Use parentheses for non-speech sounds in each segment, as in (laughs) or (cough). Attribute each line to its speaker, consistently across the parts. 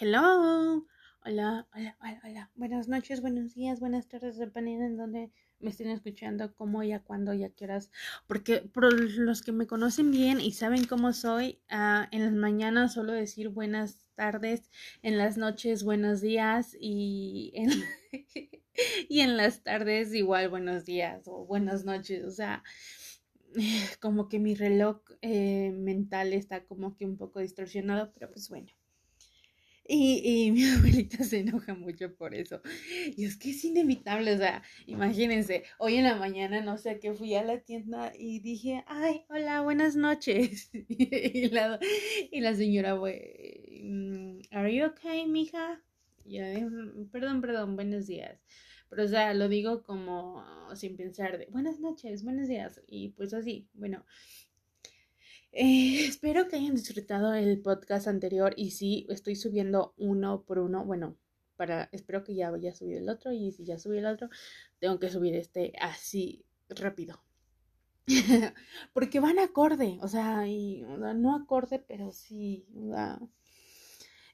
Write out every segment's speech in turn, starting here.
Speaker 1: Hello. Hola, hola, hola, hola. Buenas noches, buenos días, buenas tardes, dependiendo en donde me estén escuchando, cómo y a cuándo y a qué horas. Porque por los que me conocen bien y saben cómo soy, uh, en las mañanas suelo decir buenas tardes, en las noches buenos días y en, (laughs) y en las tardes igual buenos días o buenas noches. O sea, (sighs) como que mi reloj eh, mental está como que un poco distorsionado, pero pues bueno. Y, y, (laughs) mi abuelita se enoja mucho por eso. Y es que es inevitable, o sea, imagínense, hoy en la mañana, no sé, que fui a la tienda y dije, ay, hola, buenas noches. (laughs) y, la, y la señora, mm, ¿are you okay, mija? Y yo, mm, perdón, perdón, buenos días. Pero, o sea, lo digo como sin pensar de buenas noches, buenos días. Y pues así, bueno, eh, espero que hayan disfrutado el podcast anterior y sí, estoy subiendo uno por uno. Bueno, para, espero que ya vaya a subir el otro y si ya subí el otro, tengo que subir este así rápido. (laughs) Porque van acorde, o sea, y, no acorde, pero sí.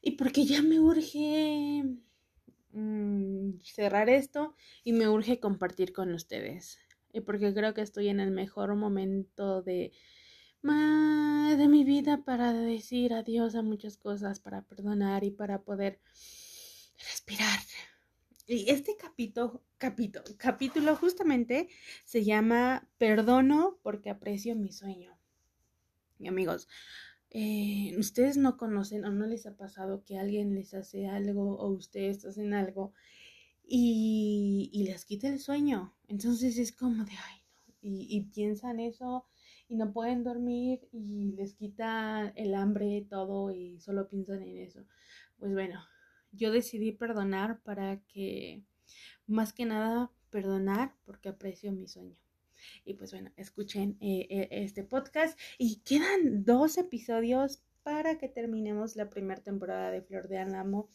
Speaker 1: y porque ya me urge mmm, cerrar esto y me urge compartir con ustedes. Y porque creo que estoy en el mejor momento de de mi vida para decir adiós a muchas cosas, para perdonar y para poder respirar. Y este capítulo, capítulo, capítulo justamente se llama Perdono porque aprecio mi sueño. Y amigos, eh, ustedes no conocen o no les ha pasado que alguien les hace algo o ustedes hacen algo y, y les quita el sueño. Entonces es como de, ay, no. Y, y piensan eso y no pueden dormir y les quita el hambre, todo y solo piensan en eso. Pues bueno, yo decidí perdonar para que, más que nada, perdonar porque aprecio mi sueño. Y pues bueno, escuchen eh, eh, este podcast y quedan dos episodios para que terminemos la primera temporada de Flor de Álamo.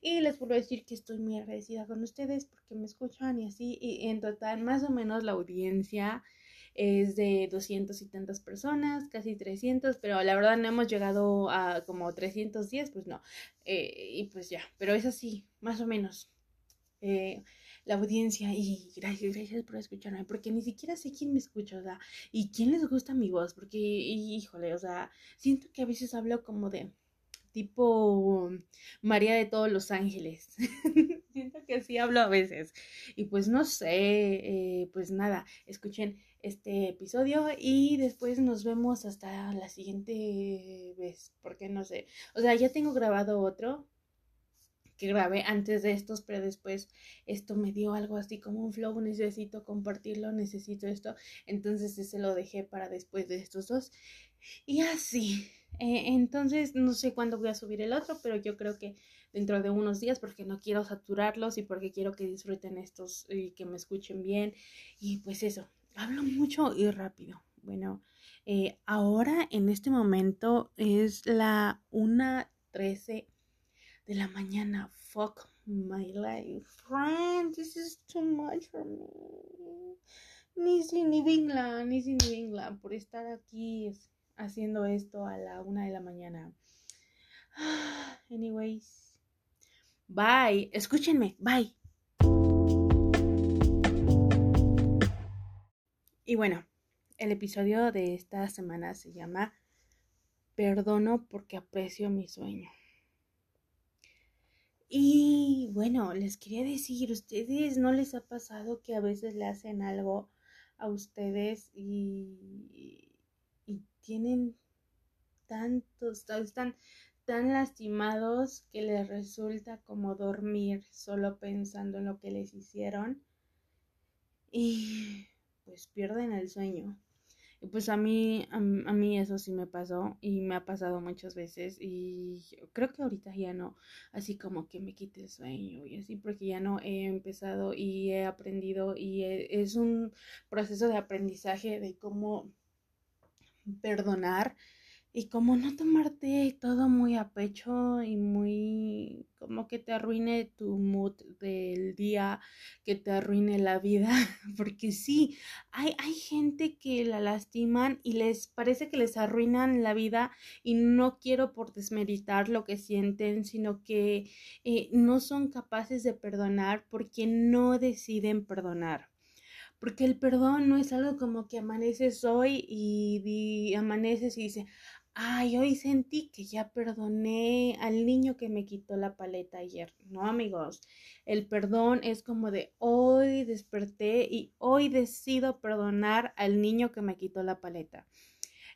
Speaker 1: Y les puedo decir que estoy muy agradecida con ustedes porque me escuchan y así. Y en total, más o menos la audiencia es de 200 y tantas personas, casi 300, pero la verdad no hemos llegado a como 310, pues no. Eh, y pues ya, pero es así, más o menos. Eh, la audiencia y gracias, gracias por escucharme, porque ni siquiera sé quién me escucha, o sea, y quién les gusta mi voz, porque, híjole, o sea, siento que a veces hablo como de tipo María de todos los ángeles. (laughs) siento que sí hablo a veces. Y pues no sé, eh, pues nada, escuchen este episodio y después nos vemos hasta la siguiente vez, porque no sé, o sea, ya tengo grabado otro que grabé antes de estos, pero después esto me dio algo así como un flow, necesito compartirlo, necesito esto, entonces ese lo dejé para después de estos dos y así. Eh, entonces no sé cuándo voy a subir el otro, pero yo creo que dentro de unos días porque no quiero saturarlos y porque quiero que disfruten estos y que me escuchen bien y pues eso, hablo mucho y rápido. Bueno, eh, ahora en este momento es la 1.13 de la mañana. Fuck my life. Friend, this is too much for me. Ni si ni vingla, ni por estar aquí haciendo esto a la una de la mañana. Anyways, bye. Escúchenme, bye. Y bueno, el episodio de esta semana se llama Perdono porque aprecio mi sueño. Y bueno, les quería decir, ¿ustedes no les ha pasado que a veces le hacen algo a ustedes y, y tienen tantos, están tan lastimados que les resulta como dormir solo pensando en lo que les hicieron? Y pues pierden el sueño. Y pues a mí, a, mí eso sí me pasó y me ha pasado muchas veces y creo que ahorita ya no, así como que me quite el sueño y así porque ya no he empezado y he aprendido y es un proceso de aprendizaje de cómo perdonar y como no tomarte todo muy a pecho y muy como que te arruine tu mood del día, que te arruine la vida, (laughs) porque sí, hay, hay gente que la lastiman y les parece que les arruinan la vida y no quiero por desmeritar lo que sienten, sino que eh, no son capaces de perdonar porque no deciden perdonar porque el perdón no es algo como que amaneces hoy y, amaneces y dices, ay, hoy sentí que ya perdoné al niño que me quitó la paleta ayer. No, amigos, el perdón es como de hoy desperté y hoy decido perdonar al niño que me quitó la paleta.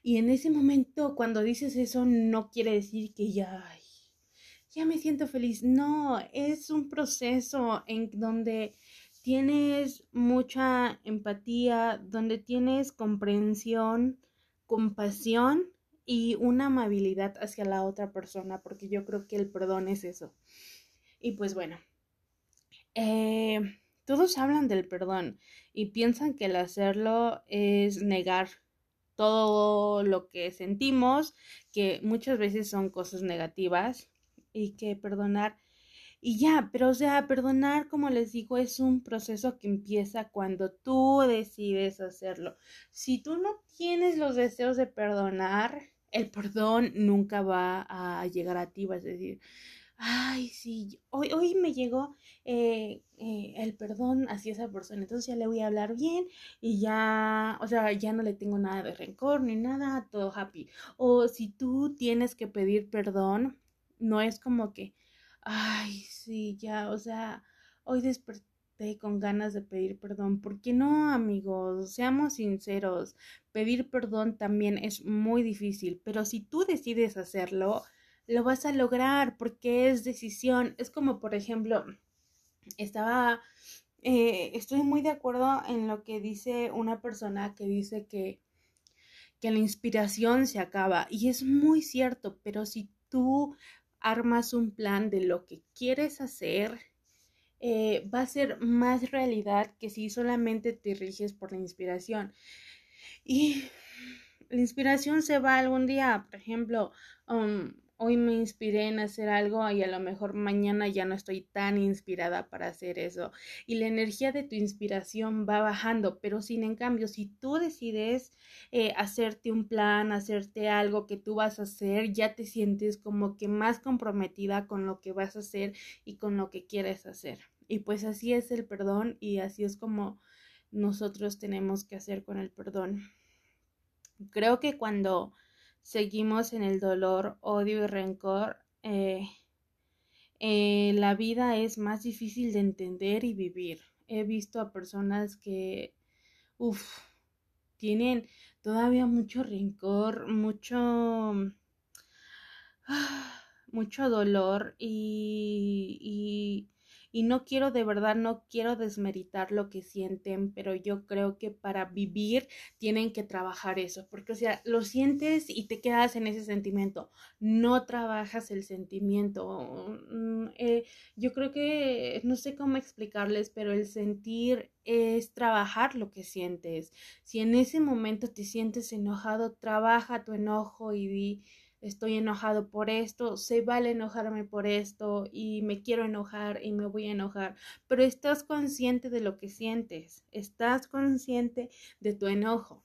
Speaker 1: Y en ese momento, cuando dices eso, no quiere decir que ya, ya me siento feliz. No, es un proceso en donde tienes mucha empatía, donde tienes comprensión, compasión y una amabilidad hacia la otra persona, porque yo creo que el perdón es eso. Y pues bueno, eh, todos hablan del perdón y piensan que el hacerlo es negar todo lo que sentimos, que muchas veces son cosas negativas y que perdonar y ya, pero o sea, perdonar, como les digo, es un proceso que empieza cuando tú decides hacerlo. Si tú no tienes los deseos de perdonar, el perdón nunca va a llegar a ti, vas a decir, ay, sí, hoy, hoy me llegó eh, eh, el perdón hacia esa persona, entonces ya le voy a hablar bien y ya, o sea, ya no le tengo nada de rencor ni nada, todo happy. O si tú tienes que pedir perdón, no es como que, ay, sí, ya, o sea, hoy desperté con ganas de pedir perdón. ¿Por qué no, amigos? Seamos sinceros. Pedir perdón también es muy difícil, pero si tú decides hacerlo, lo vas a lograr porque es decisión. Es como, por ejemplo, estaba, eh, estoy muy de acuerdo en lo que dice una persona que dice que, que la inspiración se acaba. Y es muy cierto, pero si tú armas un plan de lo que quieres hacer, eh, va a ser más realidad que si solamente te riges por la inspiración. Y la inspiración se va algún día, por ejemplo, um, hoy me inspiré en hacer algo y a lo mejor mañana ya no estoy tan inspirada para hacer eso. Y la energía de tu inspiración va bajando, pero sin en cambio, si tú decides eh, hacerte un plan, hacerte algo que tú vas a hacer, ya te sientes como que más comprometida con lo que vas a hacer y con lo que quieres hacer. Y pues así es el perdón y así es como nosotros tenemos que hacer con el perdón. Creo que cuando seguimos en el dolor, odio y rencor, eh, eh, la vida es más difícil de entender y vivir. He visto a personas que, uff, tienen todavía mucho rencor, mucho, mucho dolor y y no quiero de verdad, no quiero desmeritar lo que sienten, pero yo creo que para vivir tienen que trabajar eso, porque o sea, lo sientes y te quedas en ese sentimiento, no trabajas el sentimiento. Mm, eh, yo creo que, no sé cómo explicarles, pero el sentir es trabajar lo que sientes. Si en ese momento te sientes enojado, trabaja tu enojo y estoy enojado por esto, se vale enojarme por esto y me quiero enojar y me voy a enojar, pero estás consciente de lo que sientes, estás consciente de tu enojo.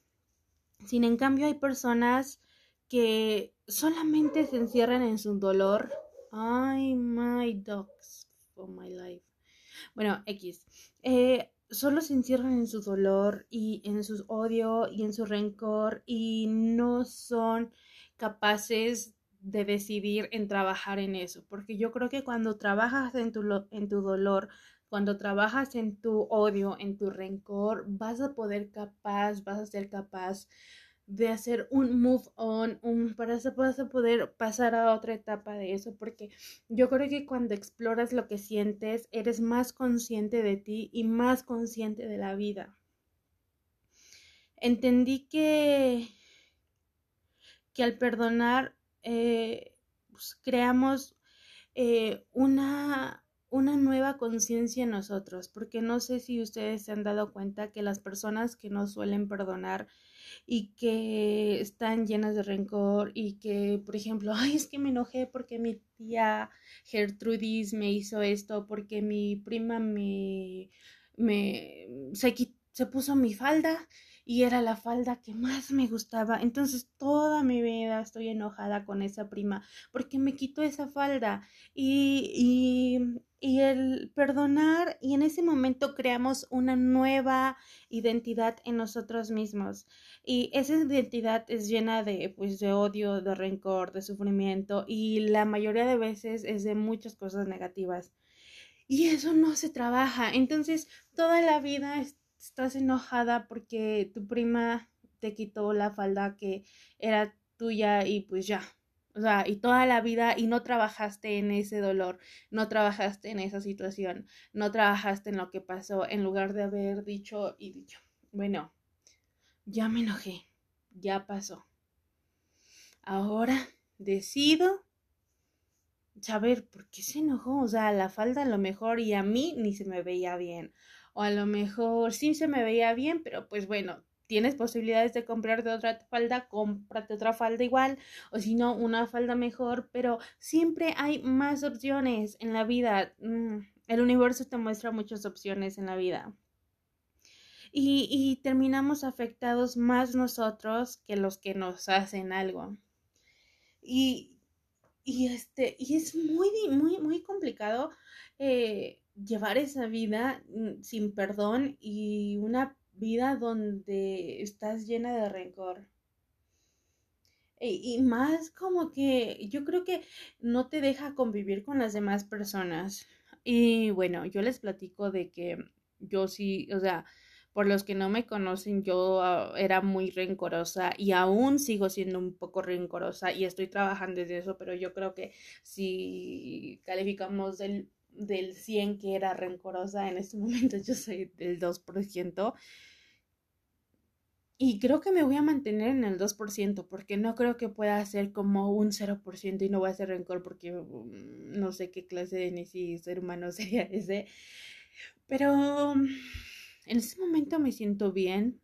Speaker 1: Sin en cambio hay personas que solamente se encierran en su dolor. Ay, my dogs for my life. Bueno, X. Eh, solo se encierran en su dolor y en su odio y en su rencor y no son capaces de decidir en trabajar en eso, porque yo creo que cuando trabajas en tu, en tu dolor, cuando trabajas en tu odio, en tu rencor, vas a poder capaz, vas a ser capaz de hacer un move on, un, para vas a poder pasar a otra etapa de eso, porque yo creo que cuando exploras lo que sientes, eres más consciente de ti y más consciente de la vida. Entendí que que al perdonar eh, pues, creamos eh, una, una nueva conciencia en nosotros, porque no sé si ustedes se han dado cuenta que las personas que no suelen perdonar y que están llenas de rencor y que, por ejemplo, (laughs) ay, es que me enojé porque mi tía Gertrudis me hizo esto, porque mi prima me, me se, se puso mi falda y era la falda que más me gustaba. Entonces toda mi vida estoy enojada con esa prima porque me quitó esa falda y, y, y el perdonar y en ese momento creamos una nueva identidad en nosotros mismos y esa identidad es llena de pues de odio, de rencor, de sufrimiento y la mayoría de veces es de muchas cosas negativas. Y eso no se trabaja. Entonces, toda la vida estás enojada porque tu prima te quitó la falda que era tuya y pues ya. O sea, y toda la vida y no trabajaste en ese dolor, no trabajaste en esa situación, no trabajaste en lo que pasó, en lugar de haber dicho y dicho, bueno, ya me enojé, ya pasó. Ahora decido saber por qué se enojó. O sea, la falda a lo mejor y a mí ni se me veía bien o a lo mejor sí se me veía bien, pero pues bueno, tienes posibilidades de comprarte otra falda, cómprate otra falda igual, o si no, una falda mejor, pero siempre hay más opciones en la vida. Mm, el universo te muestra muchas opciones en la vida. Y, y terminamos afectados más nosotros que los que nos hacen algo. Y, y este, y es muy, muy, muy complicado eh, llevar esa vida mm, sin perdón y una vida donde estás llena de rencor. E, y, más como que yo creo que no te deja convivir con las demás personas. Y bueno, yo les platico de que yo sí, o sea, por los que no me conocen, yo ah, era muy rencorosa y aún sigo siendo un poco rencorosa y estoy trabajando desde eso, pero yo creo que si calificamos del del 100 que era rencorosa, en este momento (laughs) yo soy del 2%. Y creo que me voy a mantener en el 2% porque no creo que pueda ser como un 0% y no voy a hacer rencor porque mm, no sé qué clase de ni si ser humano (laughs) sería ese. Pero en ese momento me siento bien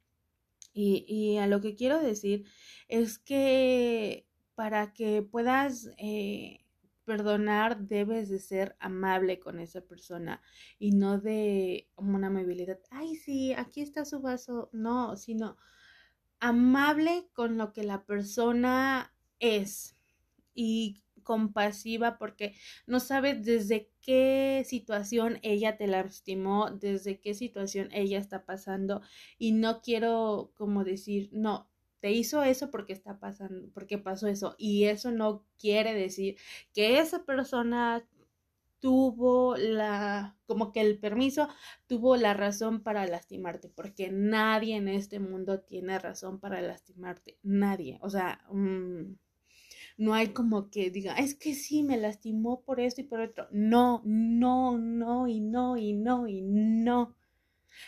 Speaker 1: y, y a lo que quiero decir es que para que puedas eh, perdonar debes de ser amable con esa persona y no de una amabilidad, ay sí, aquí está su vaso, no, sino amable con lo que la persona es y compasiva porque no sabes desde qué situación ella te lastimó, desde qué situación ella está pasando y no quiero como decir, no, te hizo eso porque está pasando, porque pasó eso. Y eso no quiere decir que esa persona tuvo la, como que el permiso, tuvo la razón para lastimarte, porque nadie en este mundo tiene razón para lastimarte, nadie, o sea, mm, no hay como que diga, es que sí, me lastimó por esto y por otro, no, no, no, y no, y no, y no.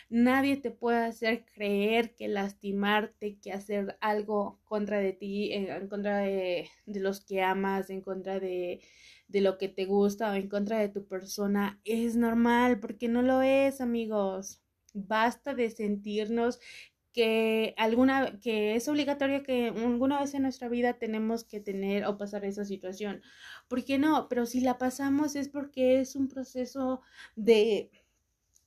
Speaker 1: Nadie te puede hacer creer que lastimarte, que hacer algo contra de ti, en contra de, de los que amas, en contra de, de lo que te gusta o en contra de tu persona es normal, porque no lo es, amigos. Basta de sentirnos que alguna que es obligatorio que alguna vez en nuestra vida tenemos que tener o pasar esa situación. ¿Por qué no? Pero si la pasamos es porque es un proceso de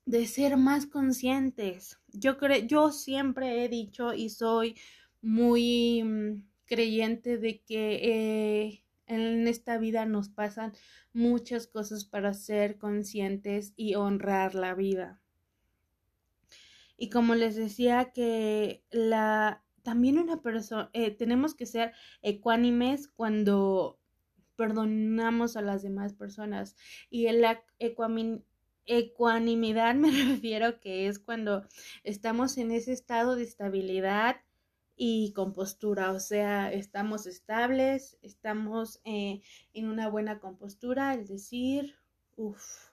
Speaker 1: de ser más conscientes. Yo creo, yo siempre he dicho y soy muy mm, creyente de que eh, en esta vida nos pasan muchas cosas para ser conscientes y honrar la vida. Y como les decía que la también una persona eh, tenemos que ser ecuánimes cuando perdonamos a las demás personas y el Ecuanimidad me (laughs) refiero que es cuando estamos en ese estado de estabilidad y compostura, o sea, estamos estables, estamos eh, en una buena compostura, es decir, uff,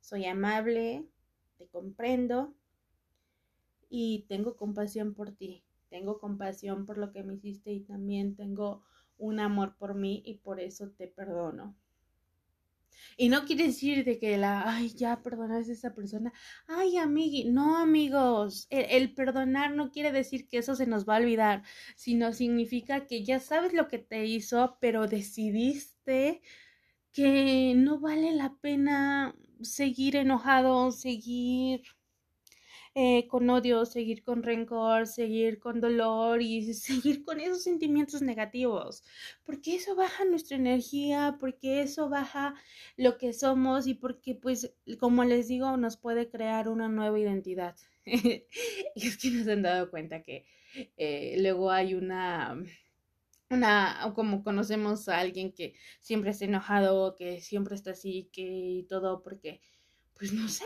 Speaker 1: soy amable, te comprendo y tengo compasión por ti, tengo compasión por lo que me hiciste y también tengo un amor por mí y por eso te perdono. Y no quiere decir de que la, ay, ya perdonas a esa persona. Ay, amigui, no, amigos. El, perdonar no quiere decir que eso se nos va a olvidar, sino significa que ya sabes lo que te hizo, pero decidiste que no vale la pena seguir enojado, seguir eh, con odio, seguir con rencor, seguir con dolor y (laughs) seguir con esos sentimientos negativos, porque eso baja nuestra energía, porque eso baja lo que somos y porque pues como les digo nos puede crear una nueva identidad. (laughs) y es que nos han dado cuenta que eh, luego hay una una, como conocemos a alguien que siempre está enojado, que siempre está así, que y todo, porque, pues no sé,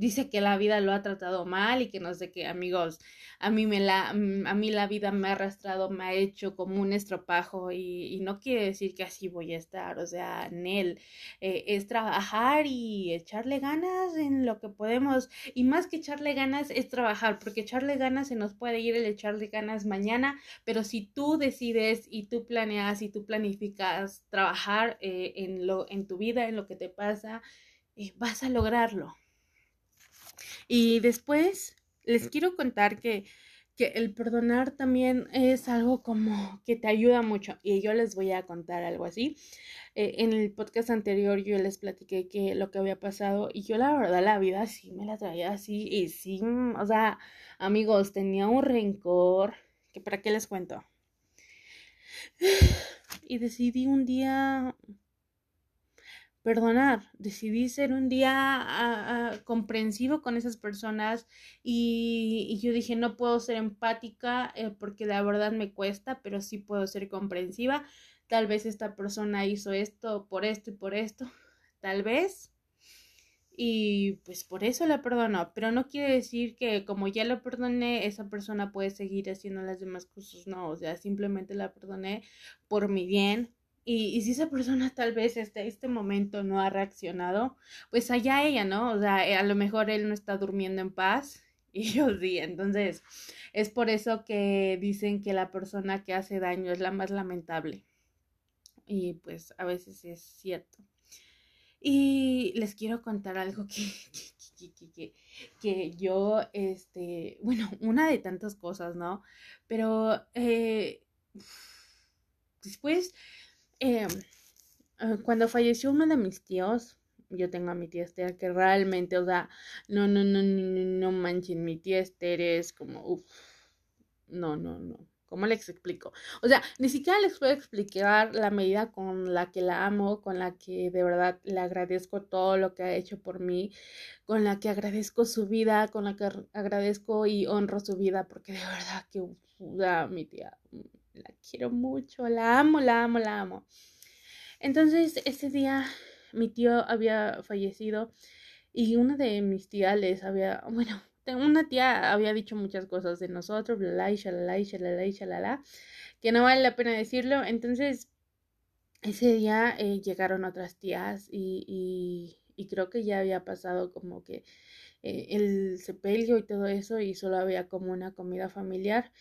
Speaker 1: dice que la vida lo ha tratado mal y que no sé qué, amigos, a mí me la, mm, a mí la vida me ha arrastrado, me ha hecho como un estropajo y, y no quiere decir que así voy a estar, o sea, en él eh, es trabajar y echarle ganas en lo que podemos y más que echarle ganas es trabajar, porque echarle ganas se nos puede ir el echarle ganas mañana, pero si tú decides y tú planeas y tú planificas trabajar eh, en lo, en tu vida, en lo que te pasa, eh, vas a lograrlo. Y después les quiero contar que, que el perdonar también es algo como que te ayuda mucho. Y yo les voy a contar algo así. Eh, en el podcast anterior yo les platiqué que lo que había pasado y yo la verdad la vida sí me la traía así y sí, o sea, amigos, tenía un rencor que para qué les cuento. (sighs) Y decidí un día perdonar, decidí ser un día ah, ah, comprensivo con esas personas y, yo dije no puedo ser empática eh, porque la verdad me cuesta, pero sí puedo ser comprensiva. Tal vez esta persona hizo esto por esto y por esto, tal vez. Y pues por eso la perdono, pero no quiere decir que como ya lo perdoné, esa persona puede seguir haciendo las demás cosas, no, o sea, simplemente la perdoné por mi bien, y, si esa persona tal vez hasta este momento no ha reaccionado, pues allá ella, ¿no? O sea, eh, a lo mejor él no está durmiendo en paz (laughs) y yo sí. Entonces, es por eso que dicen que la persona que hace daño es la más lamentable. Y pues a veces es cierto. Y les quiero contar algo que, (laughs) que, que, que, yo, este, bueno, una de tantas cosas, ¿no? Pero eh, después eh, cuando falleció uno de mis tíos, yo tengo a mi tía Esther que realmente, o sea, no, no, no, no, no manchen, mi tía Esther es como, uff, no, no, no. ¿Cómo les explico? O sea, ni siquiera les puedo explicar la medida con la que la amo, con la que de verdad le agradezco todo lo que ha hecho por mí, con la que agradezco su vida, con la que agradezco y honro su vida, porque de verdad que, uf, mi tía, la quiero mucho, la amo, la amo, la amo. Entonces, ese día mi tío había fallecido y una de mis tías les había, bueno, una tía había dicho muchas cosas de nosotros, bla, bla, shalala, shalala, shalala, que no vale la pena decirlo. Entonces, ese día eh, llegaron otras tías y, y, creo que ya había pasado como que eh, el sepelio y todo eso y solo había como una comida familiar.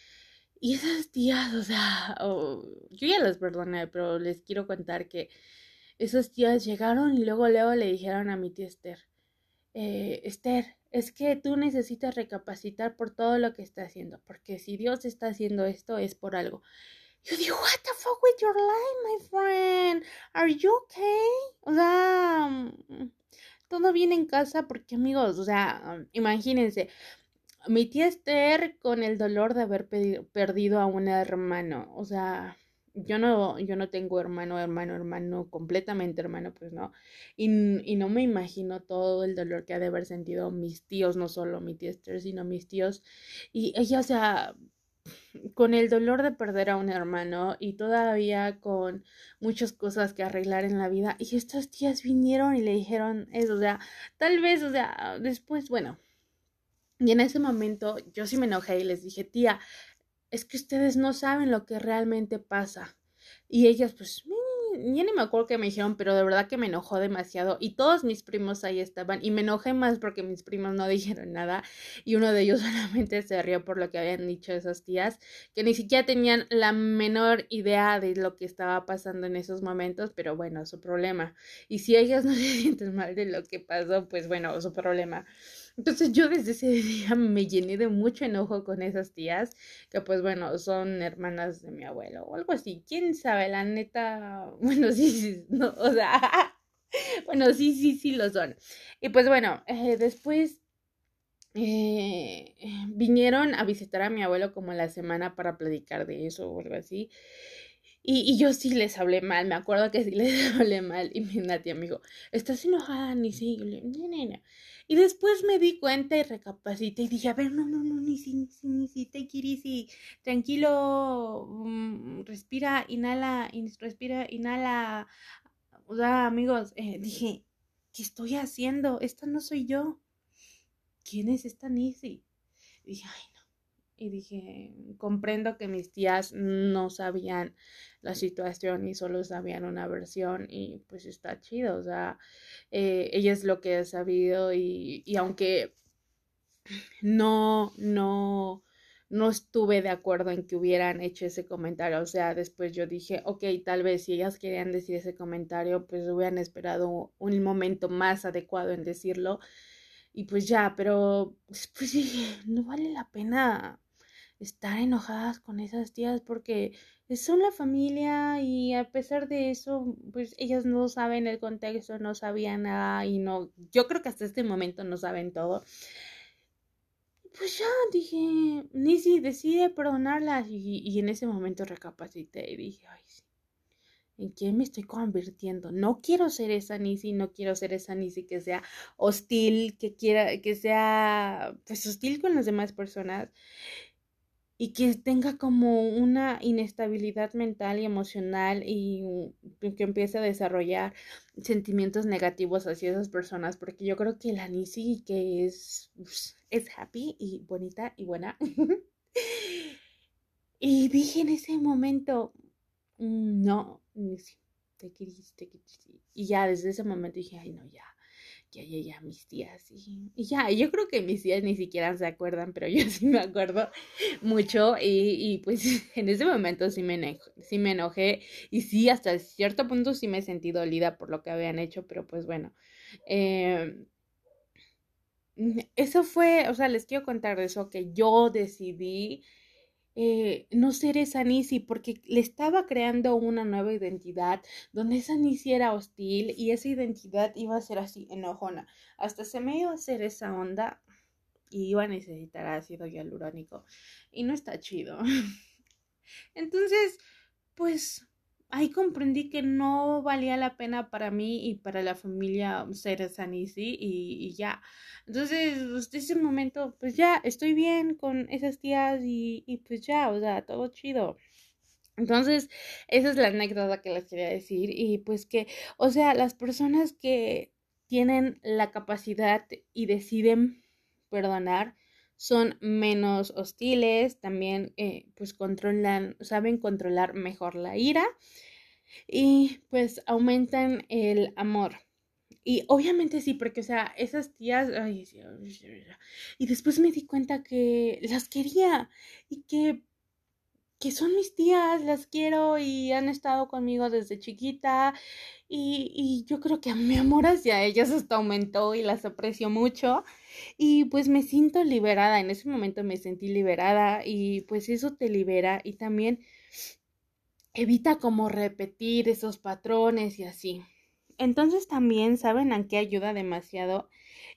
Speaker 1: Y esas tías, o sea, yo ya las perdoné, pero les quiero contar que esas tías llegaron y luego, luego le dijeron a mi tía Esther, eh, Esther, es que tú necesitas recapacitar por todo lo que está haciendo, porque si Dios está haciendo esto es por algo. Yo digo, what the fuck with your life, my friend? Are you okay? O sea, mm, todo bien en casa, porque amigos, o sea, imagínense, mi tía Esther con el dolor de haber perdido a un hermano, o sea, yo no, yo no tengo hermano, hermano, hermano, completamente hermano, pues no, y, y, no me imagino todo el dolor que ha de haber sentido mis tíos, no solo mi tía Esther, sino mis tíos, y ella, o sea, con el dolor de perder a un hermano y todavía con muchas cosas que arreglar en la vida, y estas tías vinieron y le dijeron eso, o sea, tal vez, o sea, después, bueno, y en ese momento yo sí me enojé y les dije, tía, es que ustedes no saben lo que realmente pasa. Y ellas, pues, ni, ya ni me acuerdo qué me dijeron, pero de verdad que me enojó demasiado. Y todos mis primos ahí estaban. Y me enojé más porque mis primos no (laughs) dijeron nada. Y uno de ellos (laughs) solamente se rió por lo que habían dicho esas tías, que ni siquiera tenían la menor idea de lo que estaba pasando en esos momentos. Pero bueno, su problema. Y si ellas (laughs) no se sienten mal de lo que pasó, pues bueno, su problema. Entonces yo desde ese día me llené de mucho enojo con esas tías, que pues bueno, son hermanas de mi abuelo o algo así. ¿Quién sabe? La neta, (laughs) bueno, sí, sí, no, o sea, (laughs) bueno, sí, sí, sí lo son. Y pues bueno, eh, después eh, vinieron a visitar a mi abuelo como la semana para platicar de eso o algo así. Y, y, yo sí les hablé mal, me acuerdo que sí les (laughs) hablé mal. Y mi tía me dijo, ¿estás enojada? Ni sí. No, no, no. Y después me di cuenta y recapacité y dije, a ver, no, no, no, ni si, ni si, ni si, te y tranquilo, mm, respira, inhala, respira, inhala. O sea, amigos, eh, dije, ¿qué estoy haciendo? Esta no soy yo. ¿Quién es esta Nisi? Y dije, ay. Y dije, comprendo que mis tías no sabían la situación y solo sabían una versión y pues está chido, o sea, eh, ella es lo que ha sabido y, y aunque no, no, no estuve de acuerdo en que hubieran hecho ese comentario. O sea, después yo dije, ok, tal vez si ellas querían decir ese comentario, pues hubieran esperado un momento más adecuado en decirlo. Y pues ya, pero pues dije, (laughs) no vale la pena estar enojadas con esas tías porque son la familia y a pesar de eso, pues ellas no saben el contexto, no sabían nada y no, yo creo que hasta este momento no saben todo. Pues ya dije, Nisi decide perdonarlas y, y en ese momento recapacité y dije, ay, sí. ¿En quién me estoy convirtiendo? No quiero ser esa Nisi, no quiero ser esa Nisi que sea hostil, que quiera, que sea pues hostil con las demás personas y que tenga como una inestabilidad mental y emocional y que empiece a desarrollar sentimientos negativos hacia esas personas, porque yo creo que la Nisi que es, es happy y bonita y buena. (laughs) y dije en ese momento, mm, no, Nisi, te querís, te querís. Y ya desde ese momento dije, ay no, ya ya, ya, ya, mis tías. Y, ya, yo creo que mis tías ni siquiera se acuerdan, pero (laughs) yo sí me acuerdo mucho. Y, y pues (laughs) en ese momento sí me, sí me enojé. Y sí, hasta cierto punto sí me sentí dolida por lo que habían hecho, pero pues bueno. Eh, eso fue, o sea, les quiero contar de eso, que yo decidí eh, no ser esa Nisi porque le estaba creando una nueva identidad donde esa Nisi era hostil y esa identidad iba a ser así enojona. Hasta se me iba a hacer esa onda y iba a necesitar ácido hialurónico y no está chido. (laughs) Entonces, pues ahí comprendí que no valía la pena para mí y para la familia ser Sanisi y, y ya. Entonces, desde ese momento, pues ya estoy bien con esas tías y, y pues ya, o sea, todo chido. Entonces, esa es la anécdota que les quería decir y pues que, o sea, las personas que tienen la capacidad y deciden perdonar, son menos hostiles, también eh, pues controlan, saben controlar mejor la ira y pues aumentan el amor. Y obviamente sí, porque, o sea, esas tías, ay, y después me di cuenta que las quería y que, que son mis tías, las quiero y han estado conmigo desde chiquita y, y yo creo que mi amor hacia ellas hasta aumentó y las aprecio mucho. Y pues me siento liberada, en ese momento me sentí liberada y pues eso te libera y también evita como repetir esos patrones y así. Entonces también saben a qué ayuda demasiado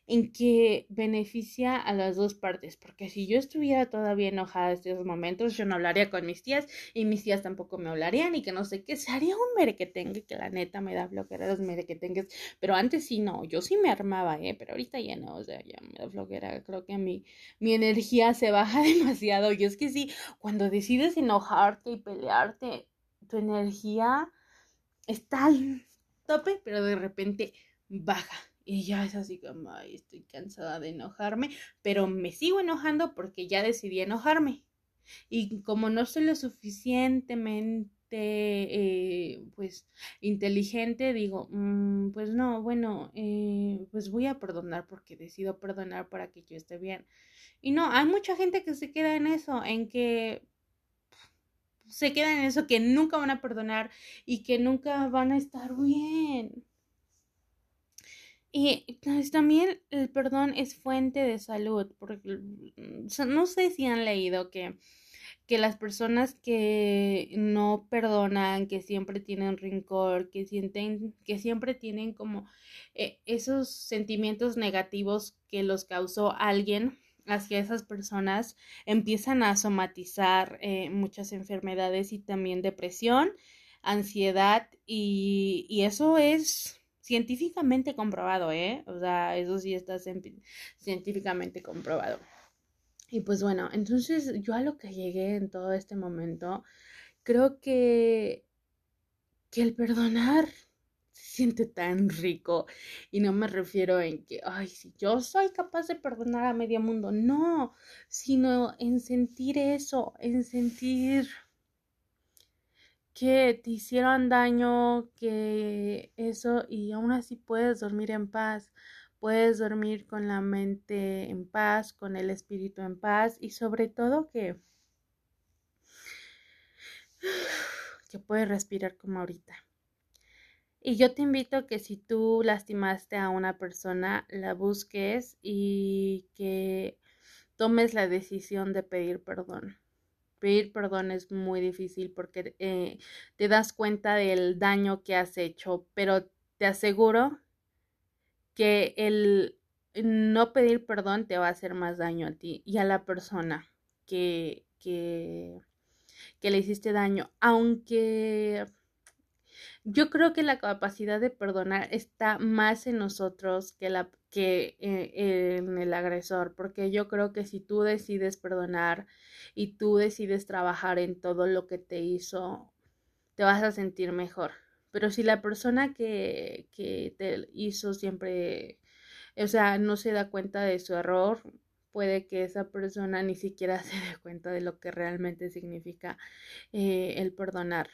Speaker 1: en que beneficia a las dos partes, porque si yo estuviera todavía enojada en estos momentos, yo no hablaría con mis tías y mis tías tampoco me hablarían y que no sé qué, se haría un merequetengue que la neta me da flojera los merequetengues, pero antes sí no, yo sí me armaba, eh, pero ahorita ya no, o sea, ya me da flojera, creo que mi, mi energía se baja (laughs) demasiado y es que sí, cuando decides enojarte y pelearte, tu energía está pero de repente baja y ya es así como, estoy cansada de enojarme, pero me sigo enojando porque ya decidí enojarme. Y como no soy lo suficientemente eh, pues inteligente, digo, mm, pues no, bueno, eh, pues voy a perdonar porque decido perdonar para que yo esté bien. Y no, hay mucha gente que se queda en eso, en que se queda en eso, que nunca van a perdonar y que nunca van a estar bien. Y pues, también el perdón es fuente de salud, porque mm, no sé si han leído que que las personas que no perdonan, que siempre tienen rencor, que sienten, que siempre tienen como eh, esos sentimientos negativos que los causó alguien hacia esas personas, empiezan a somatizar eh, muchas enfermedades y también depresión, ansiedad y, y eso es científicamente comprobado, ¿eh? O sea, eso sí está científicamente comprobado. Y pues bueno, entonces yo a lo que llegué en todo este momento, creo que, que el perdonar se siente tan rico. Y no me refiero en que, ay, si yo soy capaz de perdonar a medio mundo, no, sino en sentir eso, en sentir que te hicieron daño, que eso, y aún así puedes dormir en paz puedes dormir con la mente en paz, con el espíritu en paz y sobre todo que, (sighs) que puedes respirar como ahorita. Y yo te invito a que si tú lastimaste a una persona, la busques y que tomes la decisión de pedir perdón. Pedir perdón es muy difícil porque eh, te das cuenta del daño que has hecho, pero te aseguro que el no pedir perdón te va a hacer más daño a ti y a la persona que, que, que le hiciste daño. Aunque yo creo que la capacidad de perdonar está más en nosotros que, la, que eh, en el agresor, porque yo creo que si tú decides perdonar y tú decides trabajar en todo lo que te hizo, te vas a sentir mejor. Pero si la persona que, que te hizo siempre, o sea, no se da cuenta de su error, puede que esa persona ni siquiera (laughs) se dé cuenta de lo que realmente significa eh, el perdonar.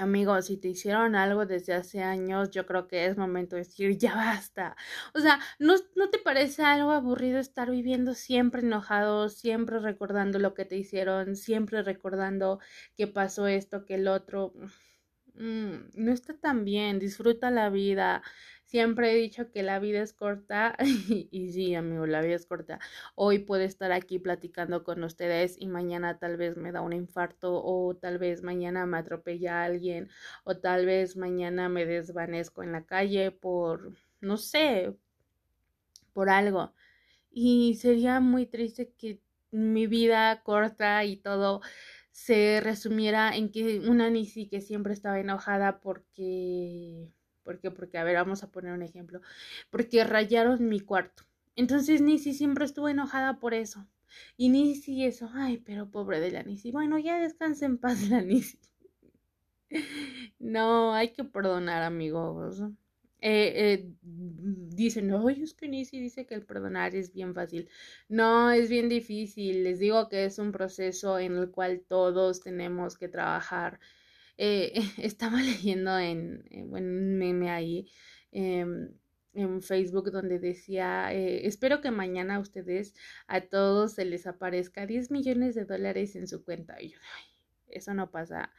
Speaker 1: Amigos, si te hicieron algo desde hace años, yo creo que es momento de decir, ya basta. O sea, ¿no, ¿no te parece algo aburrido estar viviendo siempre enojado, siempre recordando lo que te hicieron, siempre recordando que pasó esto, que el otro? Mm, no está tan bien, disfruta la vida. Siempre he dicho que la vida es corta (laughs) y, sí, amigo, la vida es corta. Hoy puedo estar aquí platicando con ustedes y mañana tal vez me da un infarto o tal vez mañana me atropella alguien o tal vez mañana me desvanezco en la calle por, no sé, por algo. Y sería muy triste que mi vida corta y todo se resumiera en que una Nisi que siempre estaba enojada porque, porque, porque, a ver, vamos a poner un ejemplo, porque rayaron mi cuarto. Entonces Nisi siempre estuvo enojada por eso. Y Nisi eso, ay, pero pobre de la Nisi. Bueno, ya descansa en paz la Nisi. no, hay que perdonar, amigos eh, eh, dicen, oye, es que Nisi dice que el perdonar es bien fácil. No, es bien difícil. Les digo que es un proceso en el cual todos tenemos que trabajar. Eh, (laughs) estaba leyendo en, un meme ahí em, en Facebook donde decía, eh, espero que mañana a ustedes, a todos se les aparezca 10 millones de dólares en su cuenta. Y yo, ay, eso no pasa.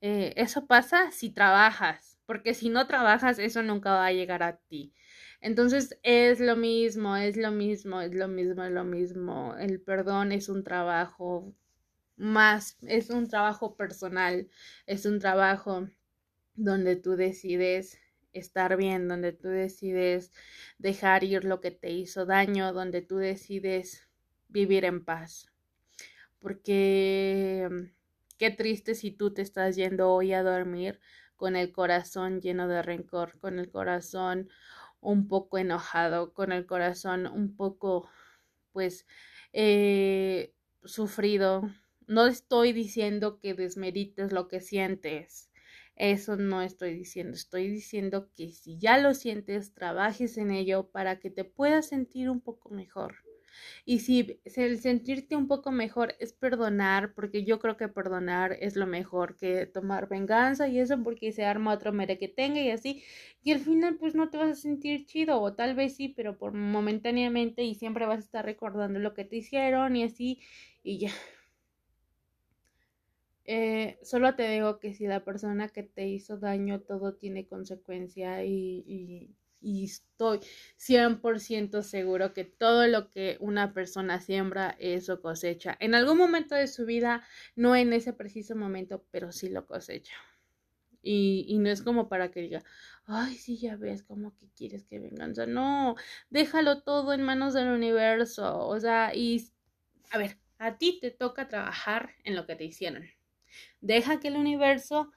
Speaker 1: Eh, eso pasa si trabajas porque si no trabajas, eso nunca va a llegar a ti. Entonces es lo mismo, es lo mismo, es lo mismo, es lo mismo. El perdón es un trabajo más, es un trabajo personal, es un trabajo donde tú decides estar bien, donde tú decides dejar ir lo que te hizo daño, donde tú decides vivir en paz. Porque qué triste si tú te estás yendo hoy a dormir con el corazón lleno de rencor, con el corazón un poco enojado, con el corazón un poco, pues, eh, sufrido. No estoy diciendo que desmerites lo que sientes. Eso no estoy diciendo. Estoy diciendo que si ya lo sientes, trabajes en ello para que te puedas sentir un poco mejor. Y si el sentirte un poco mejor es perdonar, porque yo creo que perdonar es lo mejor que tomar venganza y eso porque se arma otro mere que tenga y así. Y al final pues no te vas a sentir chido o tal vez sí, pero por momentáneamente y siempre vas a estar recordando lo que te hicieron y así y ya. Eh, solo te digo que si la persona que te hizo daño todo tiene consecuencia y y estoy 100% seguro que todo lo que una persona siembra, eso cosecha. En algún momento de su vida, no en ese preciso momento, pero sí lo cosecha. Y, y no es como para que diga, ay, sí, ya ves, como que quieres que venganza. No, déjalo todo en manos del universo. O sea, y a ver, a ti te toca trabajar en lo que te hicieron. Deja que el universo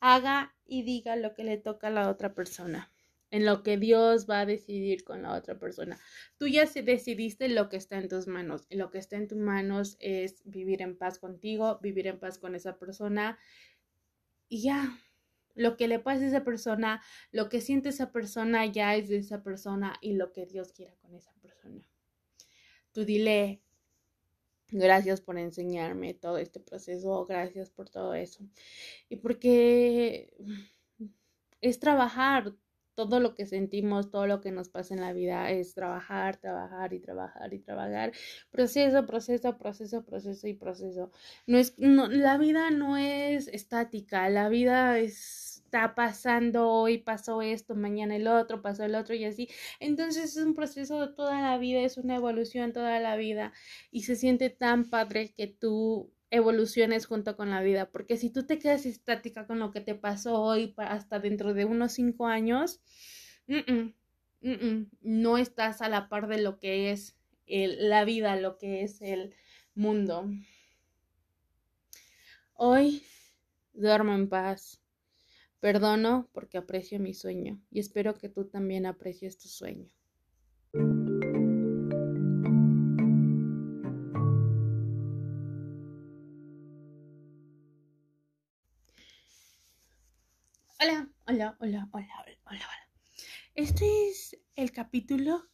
Speaker 1: haga y diga lo que le toca a la otra persona en lo que Dios va a decidir con la otra persona. Tú ya decidiste lo que está en tus manos. Y lo que está en tus manos es vivir en paz contigo, vivir en paz con esa persona. Y ya, lo que le pasa a esa persona, lo que siente esa persona ya es de esa persona y lo que Dios quiera con esa persona. Tú dile, gracias por enseñarme todo este proceso, gracias por todo eso. Y porque es trabajar, todo lo que sentimos, todo lo que nos pasa en la vida es trabajar, trabajar y trabajar y trabajar. Proceso, proceso, proceso, proceso y proceso. No es, no, la vida no es estática, la vida está pasando, hoy pasó esto, mañana el otro, pasó el otro y así. Entonces es un proceso de toda la vida, es una evolución toda la vida y se siente tan padre que tú evoluciones junto con la vida, porque si tú te quedas estática con lo que te pasó hoy hasta dentro de unos cinco años, no estás a la par de lo que es la vida, lo que es el mundo. Hoy duermo en paz. Perdono porque aprecio mi sueño y espero que tú también aprecies tu sueño. Hola, hola, hola, hola, hola, Este es el capítulo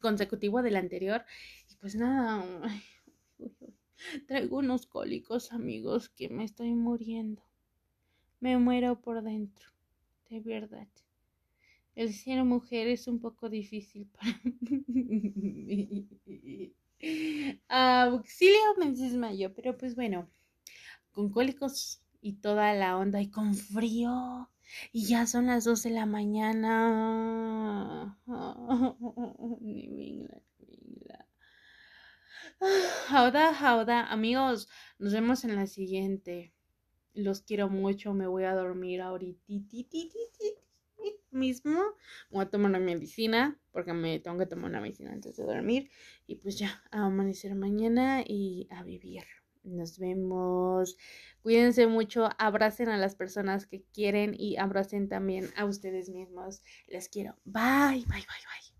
Speaker 1: consecutivo del anterior. Y pues nada, traigo unos cólicos, amigos, que me estoy muriendo. Me muero por dentro, de verdad. El ser mujer es un poco difícil para (laughs) mí. Auxilio me desmayo, pero pues bueno, con cólicos y toda la onda y con frío y ya son las dos de la mañana. (laughs) Jauda, jauda, amigos, nos vemos en la siguiente. Los quiero mucho, me voy a dormir ahorita mismo. Voy a tomar una medicina porque me tengo que tomar una medicina antes de dormir. Y pues ya, a amanecer mañana y a vivir. Nos vemos. Cuídense mucho, abracen a las personas que quieren y abracen también a ustedes mismos. Les quiero. Bye, bye, bye, bye.